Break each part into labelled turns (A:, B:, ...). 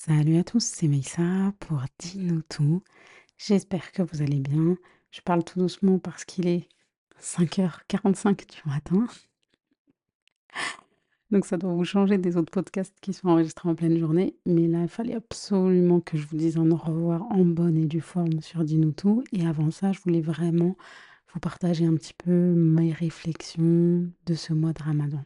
A: Salut à tous, c'est Meissa pour Dis-nous tout. J'espère que vous allez bien. Je parle tout doucement parce qu'il est 5h45 du matin. Donc ça doit vous changer des autres podcasts qui sont enregistrés en pleine journée. Mais là, il fallait absolument que je vous dise un au revoir en bonne et due forme sur Dis-nous tout. Et avant ça, je voulais vraiment vous partager un petit peu mes réflexions de ce mois de Ramadan.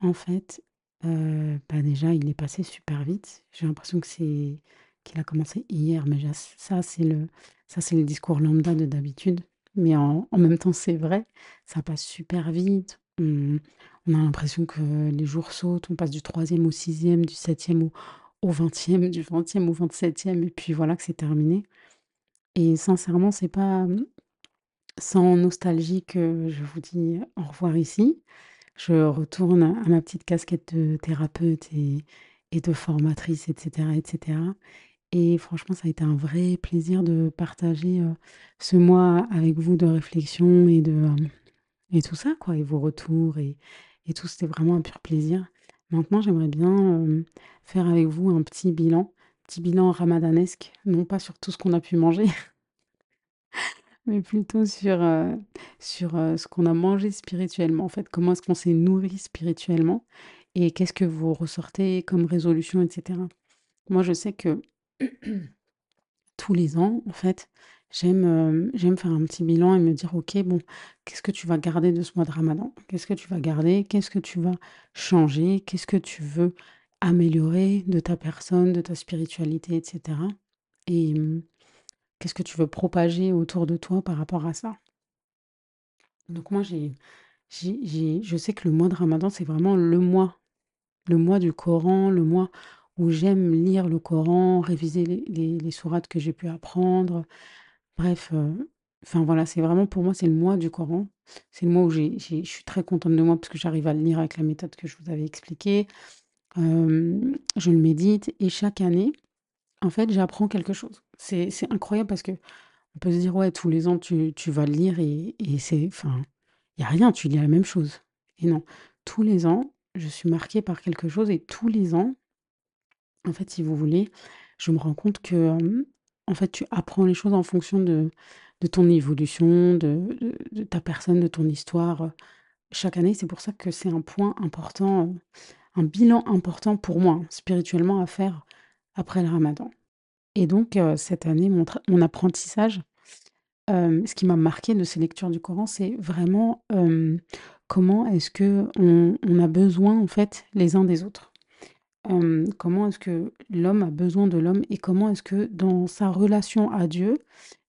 A: En fait, euh, bah déjà, il est passé super vite. J'ai l'impression que c'est qu'il a commencé hier, mais ça, c'est le, ça, c'est le discours lambda de d'habitude. Mais en, même temps, c'est vrai, ça passe super vite. On, on a l'impression que les jours sautent, on passe du troisième au sixième, du septième au, au vingtième, du vingtième au vingt-septième, et puis voilà que c'est terminé. Et sincèrement, c'est pas sans nostalgie que je vous dis au revoir ici. Je retourne à ma petite casquette de thérapeute et, de formatrice, etc., etc. Et franchement, ça a été un vrai plaisir de partager euh, ce mois avec vous de réflexion et de euh, et tout ça, quoi, et vos retours et, et tout. C'était vraiment un pur plaisir. Maintenant, j'aimerais bien euh, faire avec vous un petit bilan, petit bilan ramadanesque, non pas sur tout ce qu'on a pu manger, mais plutôt sur, euh, sur euh, ce qu'on a mangé spirituellement, en fait, comment est-ce qu'on s'est nourri spirituellement et qu'est-ce que vous ressortez comme résolution, etc. Moi, je sais que tous les ans, en fait, j'aime euh, j'aime faire un petit bilan et me dire, ok, bon, qu'est-ce que tu vas garder de ce mois de Ramadan? Qu'est-ce que tu vas garder? Qu'est-ce que tu vas changer? Qu'est-ce que tu veux améliorer de ta personne, de ta spiritualité, etc. Et qu'est-ce que tu veux propager autour de toi par rapport à ça? Donc moi, j'ai, j'ai, je sais que le mois de Ramadan, c'est vraiment le mois, le mois du Coran, le mois où j'aime lire le Coran, réviser les, sourates que j'ai pu apprendre. Bref, euh, enfin voilà, c'est vraiment pour moi, c'est le mois du Coran. C'est le mois où j'ai- je suis très contente de moi parce que j'arrive à le lire avec la méthode que je vous avais expliquée. Euh, je le médite et chaque année, en fait, j'apprends quelque chose. C'est, incroyable parce que on peut se dire, ouais, tous les ans, tu, vas le lire et, c'est, enfin, il n'y a rien, tu lis la même chose. Et non, tous les ans, je suis marquée par quelque chose et tous les ans, en fait, si vous voulez, je me rends compte que, en fait, tu apprends les choses en fonction de, de ton évolution, de, ta personne, de ton histoire. euh, Chaque année, c'est pour ça que c'est un point important, un bilan important pour moi, hein, spirituellement, à faire après le ramadan. Et donc, euh, cette année, mon, apprentissage, Hem, ce qui m'a marqué de ces lectures du Coran, c'est vraiment, hem, comment est-ce que on a besoin, en fait, les uns des autres. Comment est-ce que l'homme a besoin de l'homme et comment est-ce que dans sa relation à Dieu,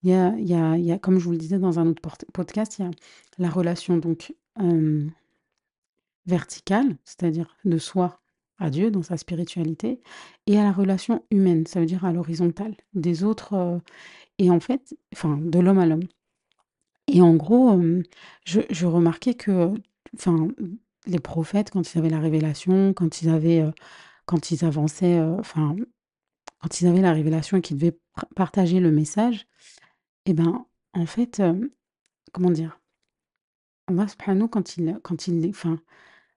A: il y a y a comme je vous le disais dans un autre podcast, il y a la relation donc, verticale, c'est-à-dire de soi à Dieu dans sa spiritualité et à la relation humaine, ça veut dire à l'horizontale, des autres, heu et en fait enfin, de l'homme à l'homme. Et en gros, hem, je remarquais que, enfin, les prophètes, quand ils avaient la révélation, quand ils avaient, heu, quand ils avançaient, enfin, quand ils avaient la révélation et qu'ils devaient partager le message et ben, en fait, comment dire? Allah subhanahu quand il quand il enfin,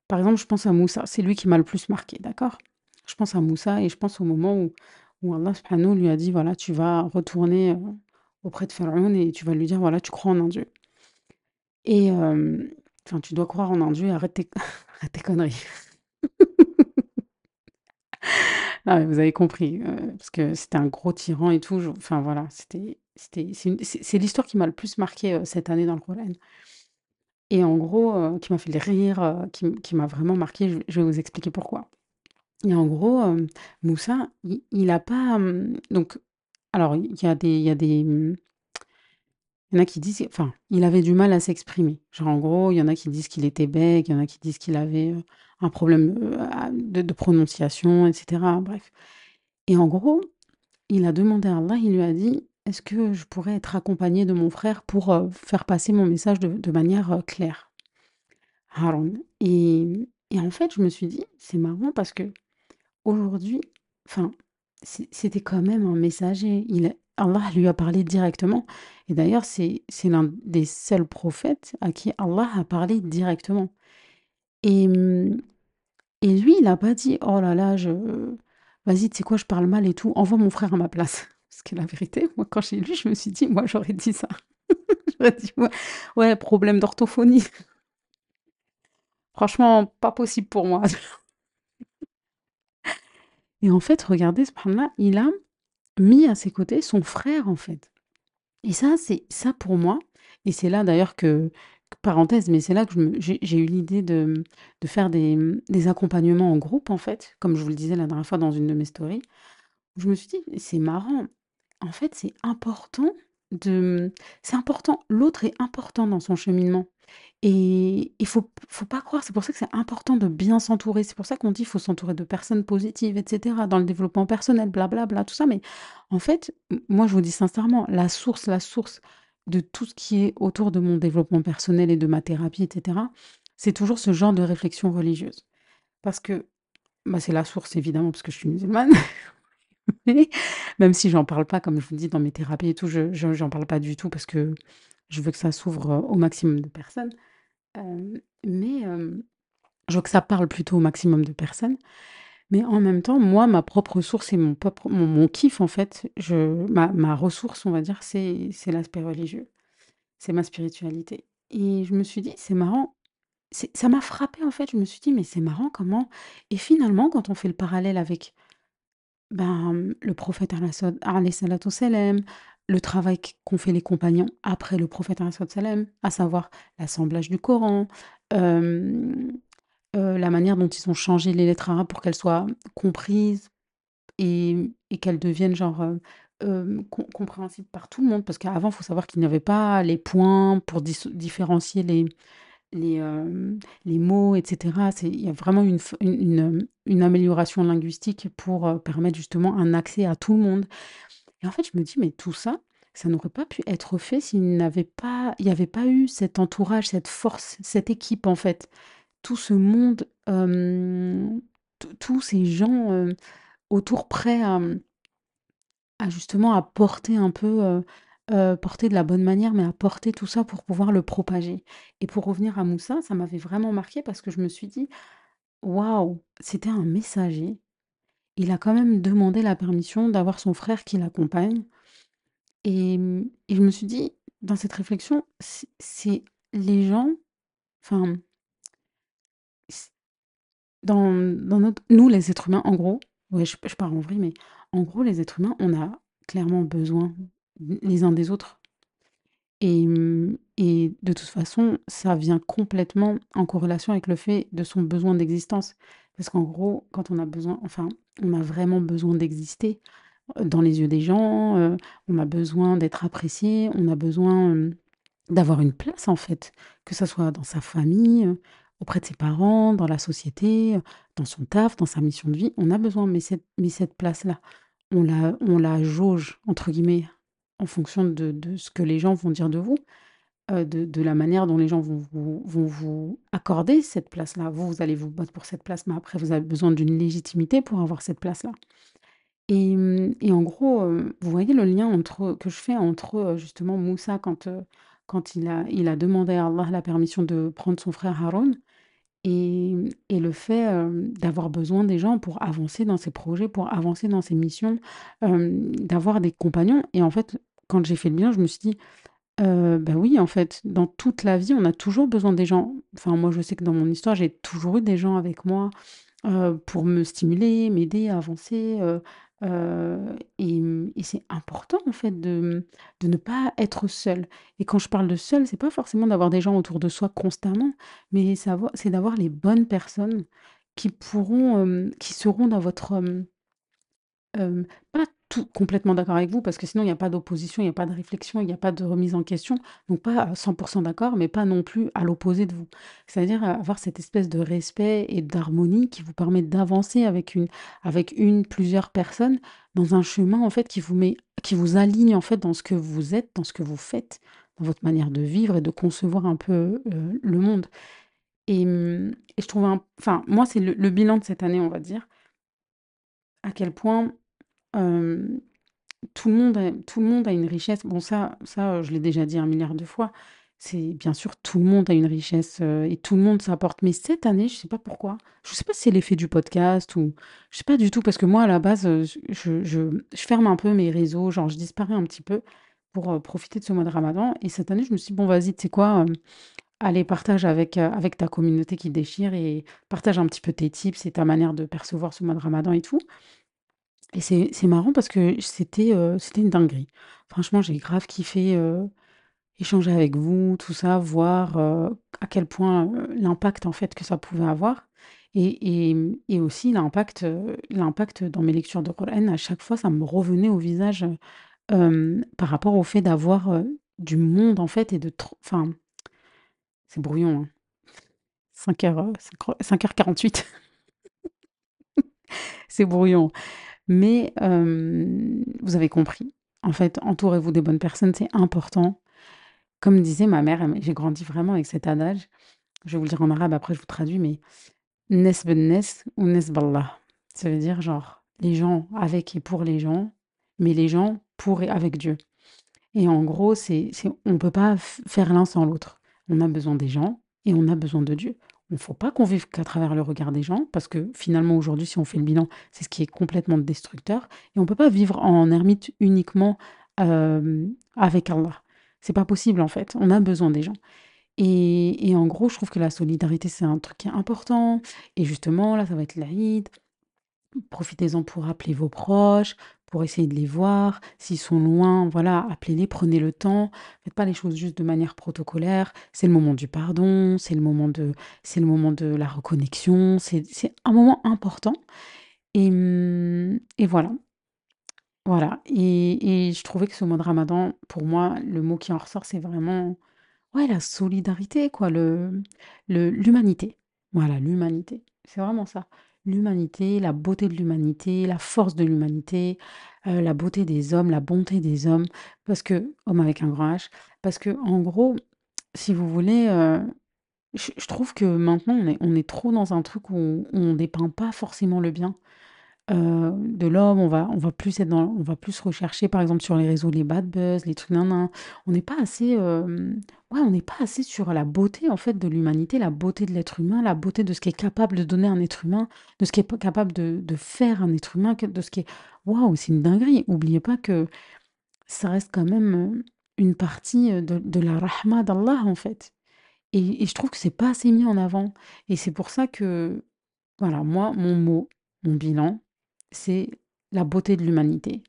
A: par exemple, je pense à Moussa, c'est lui qui m'a le plus marqué, d'accord? Je pense à Moussa et je pense au moment où où Allah lui a dit: «Voilà, tu vas retourner, heu, auprès de Pharaon et tu vas lui dire, voilà, tu crois en un Dieu». Et enfin, tu dois croire en un Dieu et arrête tes conneries. Non, mais vous avez compris, heu, parce que c'était un gros tyran et tout, enfin voilà, c'était c'est l'histoire qui m'a le plus marquée, heu, cette année dans le Coran et en gros, heu, qui m'a fait rire, heu, qui m'a vraiment marquée, je vais vous expliquer pourquoi et en gros, hem, Moussa, il il a pas, donc alors il y a des mmh Il y en a qui disent enfin, il avait du mal à s'exprimer. Genre, en gros, il y en a qui disent qu'il était bègue, il y en a qui disent qu'il avait, un problème, de prononciation et cetera, bref et en gros, il a demandé à Allah, il lui a dit: «Est-ce que je pourrais être accompagné de mon frère pour, heu, faire passer mon message de manière, heu, claire?» Et et en fait, je me suis dit: «C'est marrant parce que aujourd'hui, enfin, c'était quand même un messager. Il Allah lui a parlé directement et d'ailleurs, c'est l'un des seuls prophètes à qui Allah a parlé directement et et lui, il a pas dit: «Oh là là, je «Vas-y, tu sais quoi? Je parle mal et tout, envoie mon frère à ma place». Parce que la vérité, moi, quand j'ai lu, je me suis dit: «Moi, j'aurais dit ça». J'aurais dit: «Ouais, problème d'orthophonie». Franchement, pas possible pour moi. Et en fait, regardez, subhanallah, il a mis à ses côtés son frère, en fait. Et ça, c'est ça pour moi et c'est là d'ailleurs que parenthèse, mais c'est là que j'ai eu l'idée de, faire des accompagnements en groupe, en fait, comme je vous le disais la dernière fois dans une de mes stories. Je me suis dit: «C'est marrant, en fait, c'est important de, c'est important, l'autre est important dans son cheminement. Et il faut faut pas croire, c'est pour ça que c'est important de bien s'entourer. C'est pour ça qu'on dit: «Il faut s'entourer de personnes positives» et cetera, dans le développement personnel, blablabla, tout ça, mais en fait, moi, je vous dis sincèrement, la source la source de tout ce qui est autour de mon développement personnel et de ma thérapie et cetera, c'est toujours ce genre de réflexion religieuse. Parce que, bah, c'est la source évidemment parce que je suis musulmane, même si j'en parle pas, comme je vous dis dans mes thérapies et tout, je je j'en parle pas du tout parce que je veux que ça s'ouvre, heu, au maximum de personnes, mais je veux que ça parle plutôt au maximum de personnes, mais en même temps, moi, ma propre source et mon propre mon kiff, en fait, je ma ma ressource, on va dire, c'est l'aspect religieux, c'est ma spiritualité. Et je me suis dit: «C'est marrant», ça m'a frappée, en fait, je me suis dit: «Mais c'est marrant comment» et finalement, quand on fait le parallèle avec ben, le prophète salam, le travail qu'ont fait les compagnons après le prophète salam, à savoir l'assemblage du Coran, hem, heu, la manière dont ils ont changé les lettres arabes pour qu'elles soient comprises et et qu'elles deviennent genre, com compréhensibles par tout le monde. Parce qu'avant, il faut savoir qu'il n'y avait pas les points pour différencier les les, hem, les mots et cetera. C'est il y a vraiment une une hem, une amélioration linguistique pour, heu, permettre justement un accès à tout le monde et en fait, je me dis: «Mais tout ça, ça n'aurait pas pu être fait s'il n'avait pas il y avait pas eu cet entourage, cette force, cette équipe, en fait». Tout ce monde, tous ces gens, autour prêts à, à justement à porter un peu, heu, porter de la bonne manière, mais à porter tout ça pour pouvoir le propager. Et pour revenir à Moussa, ça m'avait vraiment marquée parce que je me suis dit: «Waouh, c'était un messager, il a quand même demandé la permission d'avoir son frère qui l'accompagne» et je me suis dit, dans cette réflexion, c'est les gens, enfin dans notre nous, les êtres humains, en gros, ouais, je je pars en vrille, mais en gros, les êtres humains, on a clairement besoin les uns des autres et mmh et de toute façon, ça vient complètement en corrélation avec le fait de son besoin d'existence. Parce qu'en gros, quand on a besoin enfin, on a vraiment besoin d'exister, heu, dans les yeux des gens, heu, on a besoin d'être apprécié, on a besoin, hem, d'avoir une place, en fait, que ça soit dans sa famille, heu, auprès de ses parents, dans la société, dans son taf, dans sa mission de vie. On a besoin, mais cette mais cette place-là, on la on la «jauge» entre guillemets en fonction de de ce que les gens vont dire de vous, heu, de de la manière dont les gens vont vous vont vous accorder cette place-là. Vous, vous allez vous battre pour cette place, mais après vous avez besoin d'une légitimité pour avoir cette place-là et et en gros, heu, vous voyez le lien entre que je fais entre, heu, justement Moussa quand, quand il a il a demandé à Allah la permission de prendre son frère Haroun et et le fait, d'avoir besoin des gens pour avancer dans ses projets, pour avancer dans ses missions, d'avoir des compagnons et en fait, quand j'ai fait le lien, je me suis dit: «Heu, bah, oui, en fait, dans toute la vie, on a toujours besoin des gens». Enfin, moi, je sais que dans mon histoire, j'ai toujours eu des gens avec moi, pour me stimuler, m'aider à avancer, et c'est important, en fait, de, de ne pas être seul et quand je parle de seul, c'est pas forcément d'avoir des gens autour de soi constamment, mais c'est d'avoir les bonnes personnes qui pourront, qui seront dans votre, pas tout complètement d'accord avec vous parce que sinon il y a pas d'opposition, il y a pas de réflexion, il y a pas de remise en question, donc pas à 100 d'accord, mais pas non plus à l'opposé de vous. C'est-à-dire, heu, avoir cette espèce de respect et d'harmonie qui vous permet d'avancer avec une avec une, plusieurs personnes dans un chemin, en fait, qui vous met qui vous aligne, en fait, dans ce que vous êtes, dans ce que vous faites, dans votre manière de vivre et de concevoir un peu, heu, le monde. Et mmh et je trouve enfin, moi, c'est le bilan de cette année, on va dire. À quel point, tout le monde a tout le monde a une richesse. Bon ça ça, heu, je l'ai déjà dit un milliard de fois, c'est bien sûr, tout le monde a une richesse, heu, et tout le monde s'apporte. Mais cette année, je sais pas pourquoi, je sais pas si c'est l'effet du podcast ou je sais pas du tout parce que moi, à la base, heu, je je je ferme un peu mes réseaux, genre je disparais un petit peu pour, profiter de ce mois de ramadan et cette année, je me suis dit: «Bon vas-y, tu sais quoi? Allez partage avec, avec ta communauté qui déchire et partage un petit peu tes tips et ta manière de percevoir ce mois de ramadan et tout» et c'est marrant parce que c'était, heu, c'était une dinguerie. Franchement, j'ai grave kiffé, heu Échanger avec vous, tout ça, voir, heu, à quel point, l'impact en fait que ça pouvait avoir et et et aussi l'impact, dans mes lectures de Coran, à chaque fois, ça me revenait au visage, par rapport au fait d'avoir, du monde en fait et de enfin, c'est brouillon, hein. 5:00, heu, 5:48. C'est brouillon, mais hem, vous avez compris. En fait, entourez-vous des bonnes personnes, c'est important. Comme disait ma mère, j'ai grandi vraiment avec cet adage. Je vais vous le dire en arabe, après je vous traduis, mais «Nes ben-nes ou nes ballah». Ça veut dire genre les gens avec et pour les gens, mais les gens pour et avec Dieu. Et en gros, c'est on peut pas faire l'un sans l'autre. On a besoin des gens et on a besoin de Dieu. Il ne faut pas qu'on vive qu'à travers le regard des gens, parce que finalement aujourd'hui, si on fait le bilan, c'est ce qui est complètement destructeur. Et on peut pas vivre en ermite uniquement, hem, avec Allah. C'est pas possible en fait, on a besoin des gens. Et et en gros, je trouve que la solidarité, c'est un truc qui est important et justement, là, ça va être l'Aïd. Profitez-en pour appeler vos proches, pour essayer de les voir. S'ils sont loin, voilà, appelez-les, prenez le temps. Faites pas les choses juste de manière protocolaire. C'est le moment du pardon, c'est le moment de c'est le moment de la reconnexion, c'est un moment important et et voilà. Voilà et et je trouvais que ce mois de ramadan, pour moi, le mot qui en ressort, c'est vraiment Ouais, la solidarité quoi, le l'humanité. Voilà, l'humanité. C'est vraiment ça. L'humanité, la beauté de l'humanité, la force de l'humanité, heu, la beauté des hommes, la bonté des hommes, parce que homme avec un grand H, parce que en gros, si vous voulez, heu, je trouve que maintenant on est on est trop dans un truc où on on dépeint pas forcément le bien. Heu, de l'homme, on va on va plus être dans on va plus rechercher, par exemple, sur les réseaux, les bad buzz, les trucs nin On n'est pas assez, ouais, on n'est pas assez sur la beauté, en fait, de l'humanité, la beauté de l'être humain, la beauté de ce qui est capable de donner un être humain, de ce qui est capable de faire un être humain, de ce qui est waouh, c'est une dinguerie. Oubliez pas que ça reste quand même, heu, une partie, de de la rahma d'Allah, en fait et et je trouve que c'est pas assez mis en avant et c'est pour ça que, voilà, moi, mon mot, mon bilan c'est la beauté de l'humanité.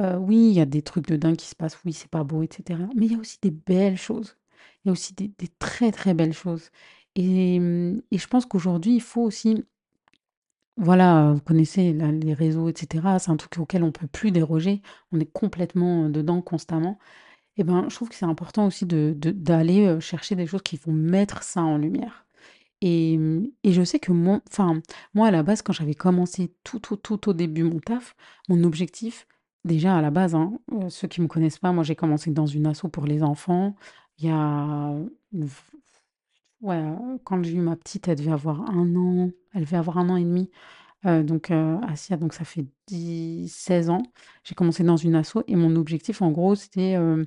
A: Oui, il y a des trucs de dingue qui se passent, oui, c'est pas beau et cetera, mais il y a aussi des belles choses. Il y a aussi des très, très belles choses et mmh et je pense qu'aujourd'hui, il faut aussi voilà, vous connaissez les réseaux et cetera, c'est un truc auquel on peut plus déroger. On est complètement, dedans constamment et ben, je trouve que c'est important aussi de d'aller, chercher des choses qui vont mettre ça en lumière. Et mmh et je sais que mon enfin, moi, à la base, quand j'avais commencé tout, tout, tout au début mon taf, mon objectif, déjà à la base, hein, heu, ceux qui me connaissent pas, moi, j'ai commencé dans une asso pour les enfants. Il y a ouais, quand j'ai eu ma petite, elle devait avoir un an, elle devait avoir un an et demi. Heu, donc heu, Asia, donc ça fait dix seize ans. J'ai commencé dans une asso et mon objectif, en gros, c'était, hem,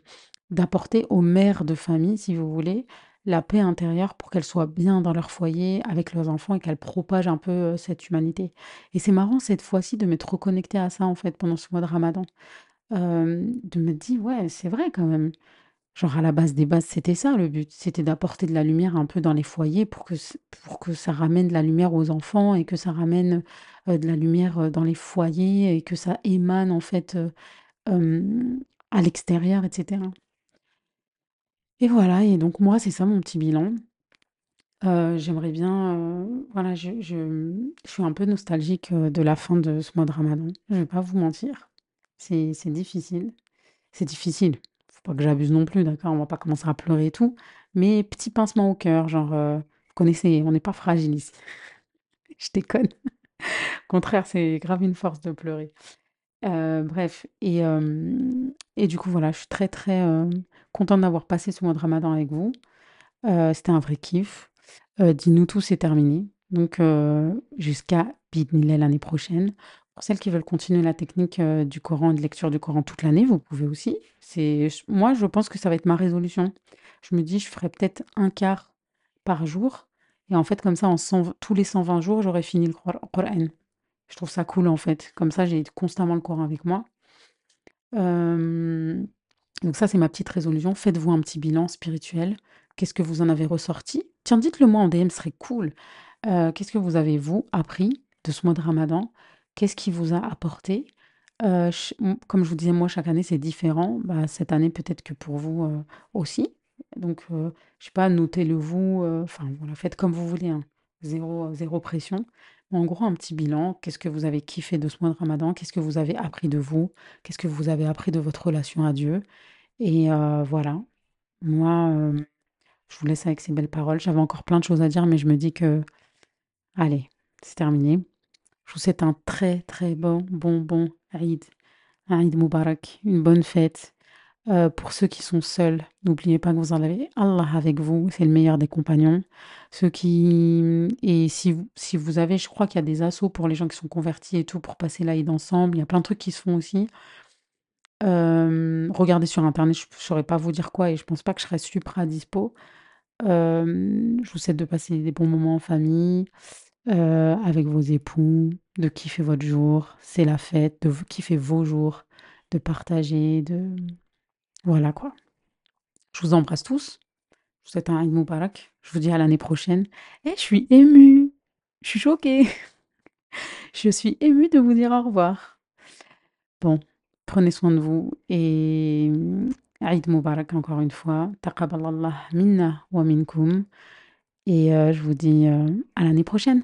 A: d'apporter aux mères de famille, si vous voulez, la paix intérieure pour qu'elles soient bien dans leur foyer avec leurs enfants et qu'elles propagent un peu, heu, cette humanité. Et c'est marrant cette fois-ci de m'être reconnectée à ça, en fait, pendant ce mois de ramadan. De me dire: «Ouais, c'est vrai quand même». Genre à la base des bases, c'était ça le but, c'était d'apporter de la lumière un peu dans les foyers pour que pour que ça ramène de la lumière aux enfants et que ça ramène, heu, de la lumière, heu, dans les foyers et que ça émane en fait, à l'extérieur et cetera. Et voilà et donc moi, c'est ça mon petit bilan. Heu, j'aimerais bien, heu, voilà, je suis un peu nostalgique, heu, de la fin de ce mois de ramadan. Je vais pas vous mentir. C'est c'est difficile. C'est difficile. Faut pas que j'abuse non plus, d'accord? On va pas commencer à pleurer et tout, mais petit pincement au cœur, genre, vous connaissez, on n'est pas fragile ici. Je déconne. Au contraire, c'est grave une force de pleurer. Heu, bref et hem et du coup, voilà, je suis très, très, hem, contente d'avoir passé ce mois de ramadan avec vous. C'était un vrai kiff. Dis-nous tout, c'est terminé. Donc jusqu'à biidhnillah l'année prochaine. Pour celles qui veulent continuer la technique, du Coran et de lecture du Coran toute l'année, vous pouvez aussi. Moi, je pense que ça va être ma résolution. Je me dis: «Je ferai peut-être un quart par jour» et en fait, comme ça, en 120 tous les 120 jours, j'aurai fini le Qur'an. Je trouve ça cool, en fait. Comme ça, j'ai constamment le Coran avec moi. Donc ça, c'est ma petite résolution. Faites-vous un petit bilan spirituel. Qu'est-ce que vous en avez ressorti? Tiens, dites-le moi en DM, ce serait cool. Qu'est-ce que vous avez, vous, appris de ce mois de Ramadan? Qu'est-ce qui vous a apporté? Comme je vous disais, moi, chaque année, c'est différent. Bah, cette année, peut-être que pour vous, aussi. Donc, je sais pas, notez-le vous, enfin, voilà, faites comme vous voulez, hein. Zéro, zéro pression. En gros, un petit bilan. Qu'est-ce que vous avez kiffé de ce mois de Ramadan? Qu'est-ce que vous avez appris de vous? Qu'est-ce que vous avez appris de votre relation à Dieu? Et heu, voilà. Moi, hem, je vous laisse avec ces belles paroles. J'avais encore plein de choses à dire, mais je me dis que allez, c'est terminé. Je vous souhaite un très, très bon, bon, bon Aïd. Aïd Moubarak, une bonne fête. Heu, pour ceux qui sont seuls, n'oubliez pas que vous en avez Allah avec vous, c'est le meilleur des compagnons. Ceux qui et si vous si vous avez je crois qu'il y a des assos pour les gens qui sont convertis et tout, pour passer l'Aïd ensemble. Il y a plein de trucs qui se font aussi. Hem, regardez sur internet, je p saurais pas vous dire quoi et je pense pas que je serai supra dispo. Hem, je vous souhaite de passer des bons moments en famille, avec vos époux, de kiffer votre jour. C'est la fête, de kiffer vos jours, de partager, de voilà, quoi. Je vous embrasse tous. Je vous souhaite un Aïd Moubarak. Je vous dis à l'année prochaine. Eh, je suis émue! Je suis choquée! Je suis émue de vous dire au revoir. Bon, prenez soin de vous et mmh, Aïd Moubarak encore une fois. Taqabbalallah minna wa minkoum et heu, je vous dis, heu, à l'année prochaine.